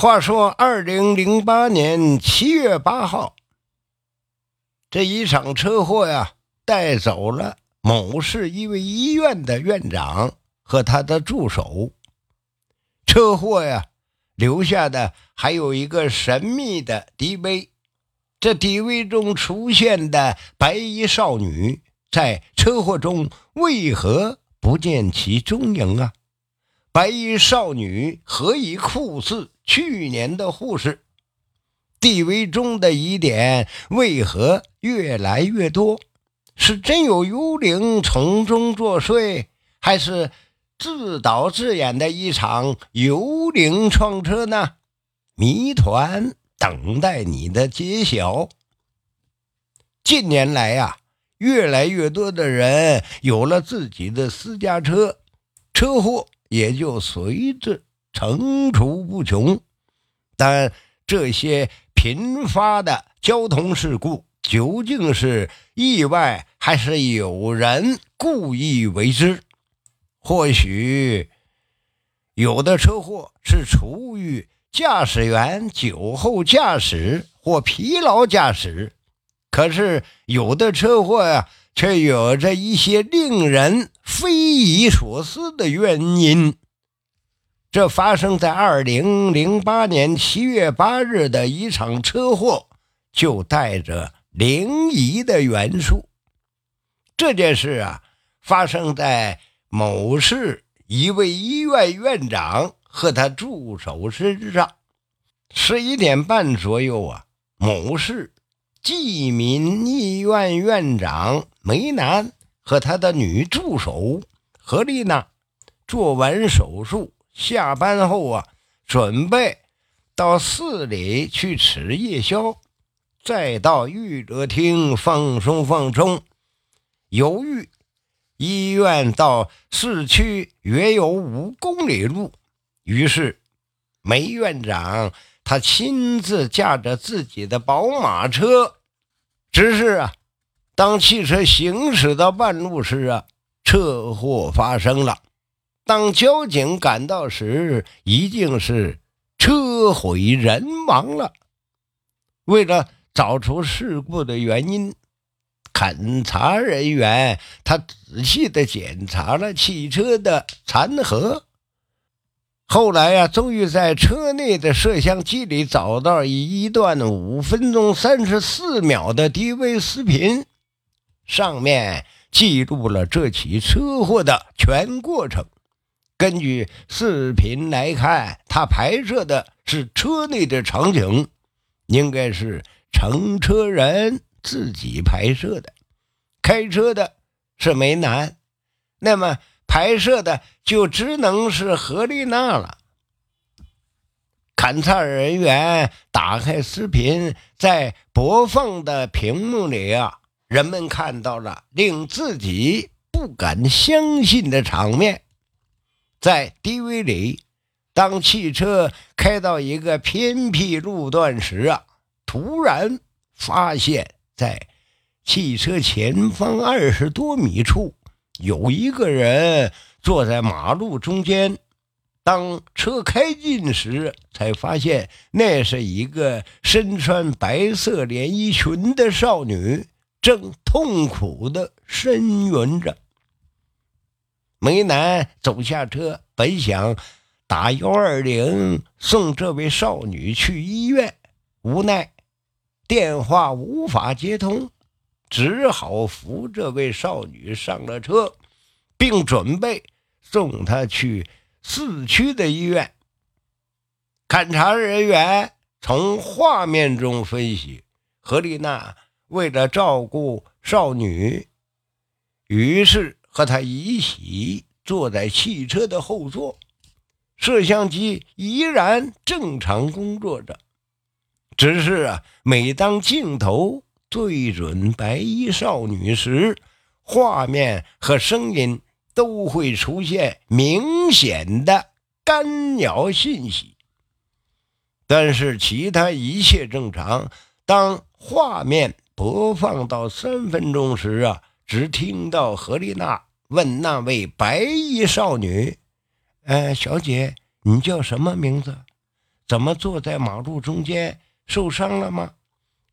话说，二零零八年七月八号，这一场车祸呀，带走了某市一位医院的院长和他的助手。车祸呀，留下的还有一个神秘的 DV。这 DV 中出现的白衣少女，在车祸中为何不见其踪影啊？白衣少女何以酷似去年的护士？地位中的疑点为何越来越多？是真有幽灵从中作祟，还是自导自演的一场幽灵撞车呢？谜团等待你的揭晓。近年来呀，越来越多的人有了自己的私家车，车祸。也就随之层出不穷，但这些频发的交通事故究竟是意外，还是有人故意为之？或许有的车祸是出于驾驶员酒后驾驶或疲劳驾驶，可是有的车祸呀。却有着一些令人匪夷所思的原因。这发生在二零零八年七月八日的一场车祸，就带着灵异的元素。这件事啊，发生在某市一位医院院长和他助手身上。十一点半左右啊，某市。济民医院院长梅南和他的女助手何丽娜做完手术下班后啊，准备到市里去吃夜宵，再到娱乐厅放松放松。犹豫医院到市区约有五公里路，于是梅院长。他亲自驾着自己的宝马车，只是啊，当汽车行驶到半路时啊，车祸发生了。当交警赶到时，已经是车毁人亡了。为了找出事故的原因，勘查人员他仔细的检查了汽车的残骸。后来呀，终于在车内的摄像机里找到一段五分钟三十四秒的 DV 视频，上面记录了这起车祸的全过程。根据视频来看，他拍摄的是车内的场景，应该是乘车人自己拍摄的，开车的是梅南。那么。拍摄的就只能是何丽娜了。勘察人员打开视频，在播放的屏幕里啊，人们看到了令自己不敢相信的场面。在 DV 里，当汽车开到一个偏僻路段时啊，突然发现，在汽车前方二十多米处。有一个人坐在马路中间，当车开近时，才发现那是一个身穿白色连衣裙的少女，正痛苦的呻吟着。梅南走下车，本想打幺二零送这位少女去医院，无奈电话无法接通。只好扶这位少女上了车，并准备送她去市区的医院。勘查人员从画面中分析，何丽娜为了照顾少女，于是和她一起坐在汽车的后座，摄像机依然正常工作着。只是啊，每当镜头。对准白衣少女时，画面和声音都会出现明显的干扰信息。但是其他一切正常。当画面播放到三分钟时啊，只听到何丽娜问那位白衣少女：“呃，小姐，你叫什么名字？怎么坐在马路中间受伤了吗？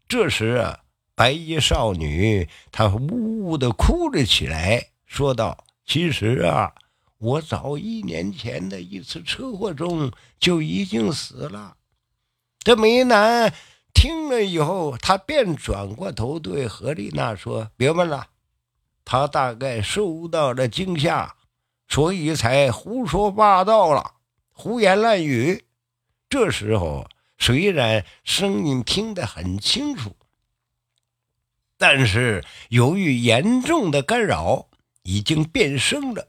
这时啊，白衣少女她呜呜的哭了起来，说道：“其实啊，我早一年前的一次车祸中就已经死了。”这梅南听了以后，他便转过头对何丽娜说：“别问了，他大概受到了惊吓，所以才胡说八道了，胡言乱语。”这时候，虽然声音听得很清楚，但是由于严重的干扰，已经变声了。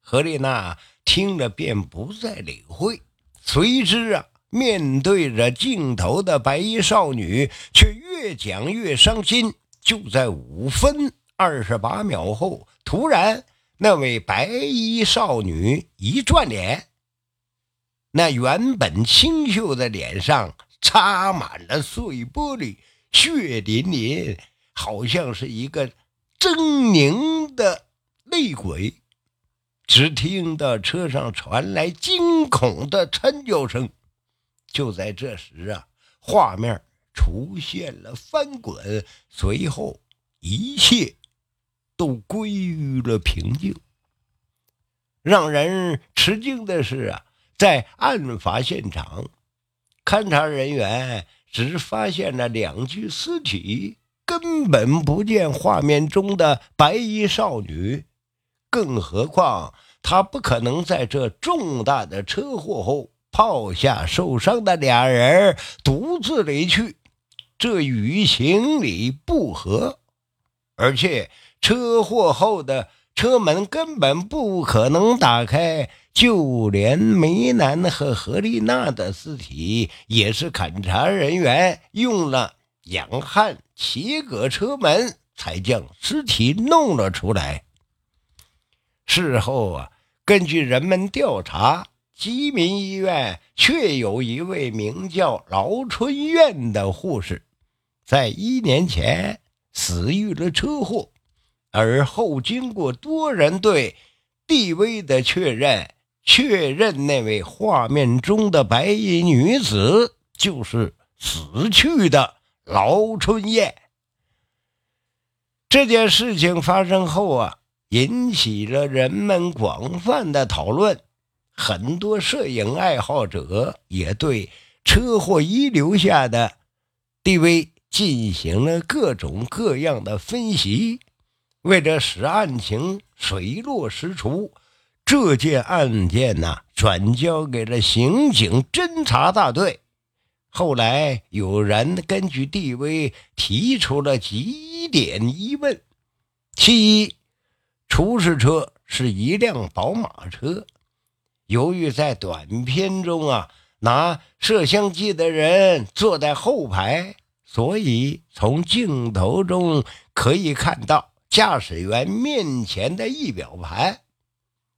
何丽娜听了便不再理会，随之啊，面对着镜头的白衣少女，却越讲越伤心。就在五分二十八秒后，突然，那位白衣少女一转脸。那原本清秀的脸上插满了碎玻璃，血淋淋，好像是一个狰狞的厉鬼。只听到车上传来惊恐的惨叫声。就在这时啊，画面出现了翻滚，随后一切都归于了平静。让人吃惊的是啊。在案发现场，勘查人员只发现了两具尸体，根本不见画面中的白衣少女。更何况，她不可能在这重大的车祸后抛下受伤的俩人独自离去，这与情理不合。而且，车祸后的车门根本不可能打开。就连梅兰和何丽娜的尸体，也是勘察人员用了氧焊切割车门，才将尸体弄了出来。事后啊，根据人们调查，吉民医院确有一位名叫劳春燕的护士，在一年前死于了车祸，而后经过多人对地位的确认。确认那位画面中的白衣女子就是死去的劳春燕。这件事情发生后啊，引起了人们广泛的讨论，很多摄影爱好者也对车祸遗留下的 DV 进行了各种各样的分析。为了使案情水落石出。这件案件呢，转交给了刑警侦查大队。后来有人根据地位提出了几点疑问：其一，出事车是一辆宝马车，由于在短片中啊，拿摄像机的人坐在后排，所以从镜头中可以看到驾驶员面前的仪表盘。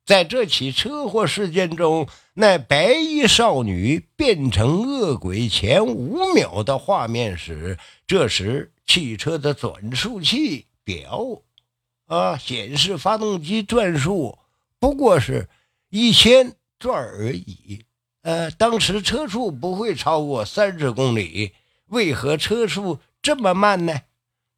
在这起车祸事件中，那白衣少女变成恶鬼前五秒的画面时，这时汽车的转速器表啊显示发动机转速不过是一千转而已。呃，当时车速不会超过三十公里，为何车速这么慢呢？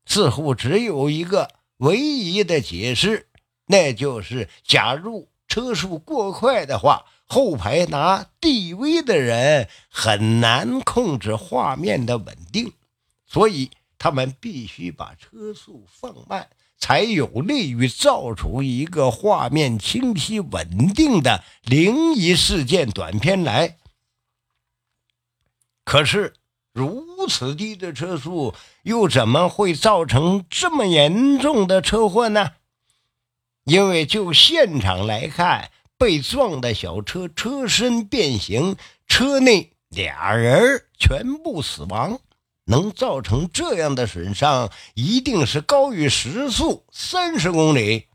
似乎只有一个唯一的解释，那就是假如。车速过快的话，后排拿 DV 的人很难控制画面的稳定，所以他们必须把车速放慢，才有利于造出一个画面清晰稳定的灵异事件短片来。可是，如此低的车速又怎么会造成这么严重的车祸呢？因为就现场来看，被撞的小车车身变形，车内俩人全部死亡，能造成这样的损伤，一定是高于时速三十公里。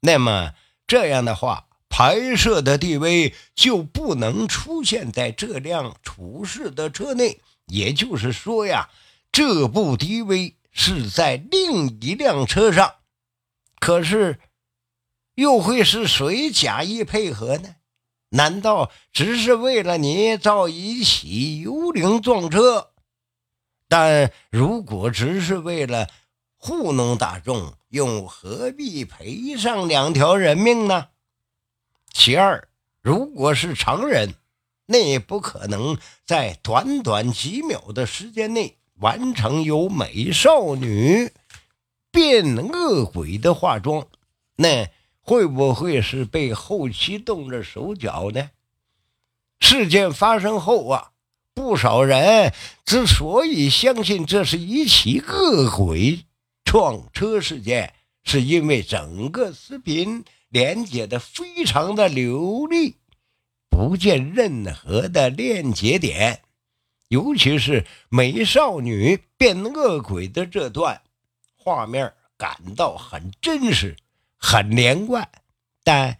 那么这样的话，拍摄的 DV 就不能出现在这辆出事的车内。也就是说呀，这部 DV 是在另一辆车上。可是。又会是谁假意配合呢？难道只是为了你造一起幽灵撞车？但如果只是为了糊弄大众，又何必赔上两条人命呢？其二，如果是常人，那也不可能在短短几秒的时间内完成由美少女变恶鬼的化妆。那会不会是被后期动着手脚呢？事件发生后啊。不少人之所以相信这是一起恶鬼撞车事件，是因为整个视频连接的非常的流利，不见任何的链接点，尤其是美少女变恶鬼的这段画面，感到很真实、很连贯。但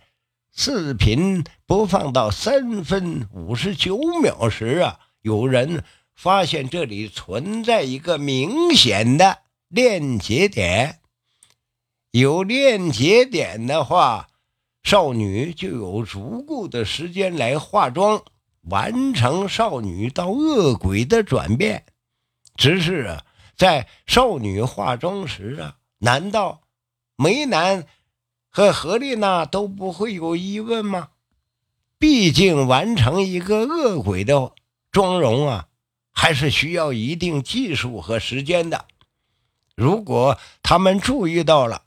视频播放到三分五十九秒时啊。有人发现这里存在一个明显的链接点，有链接点的话，少女就有足够的时间来化妆，完成少女到恶鬼的转变。只是啊，在少女化妆时啊，难道梅南和何丽娜都不会有疑问吗？毕竟完成一个恶鬼的。妆容啊，还是需要一定技术和时间的。如果他们注意到了，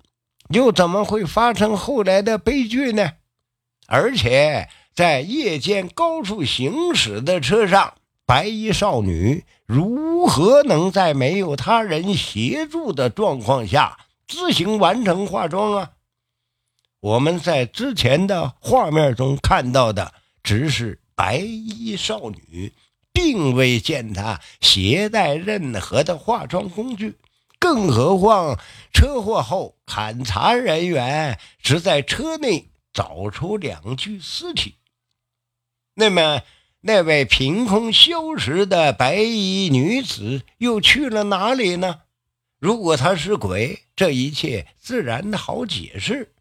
又怎么会发生后来的悲剧呢？而且在夜间高速行驶的车上，白衣少女如何能在没有他人协助的状况下自行完成化妆啊？我们在之前的画面中看到的只是白衣少女。并未见他携带任何的化妆工具，更何况车祸后勘查人员只在车内找出两具尸体。那么，那位凭空消失的白衣女子又去了哪里呢？如果她是鬼，这一切自然好解释。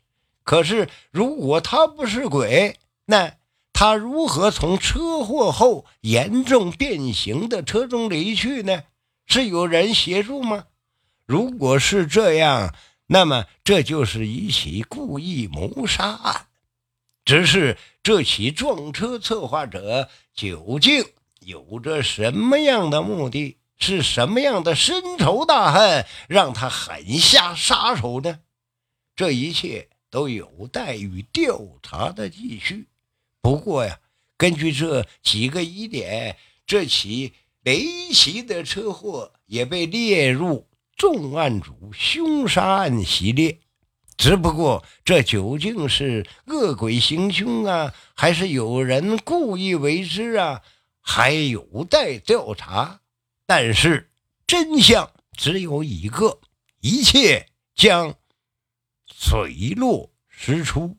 可是，如果她不是鬼，那……他如何从车祸后严重变形的车中离去呢？是有人协助吗？如果是这样，那么这就是一起故意谋杀案。只是这起撞车策划者究竟有着什么样的目的？是什么样的深仇大恨让他狠下杀手呢？这一切都有待于调查的继续。不过呀，根据这几个疑点，这起离奇的车祸也被列入重案组凶杀案系列。只不过，这究竟是恶鬼行凶啊，还是有人故意为之啊，还有待调查。但是真相只有一个，一切将水落石出。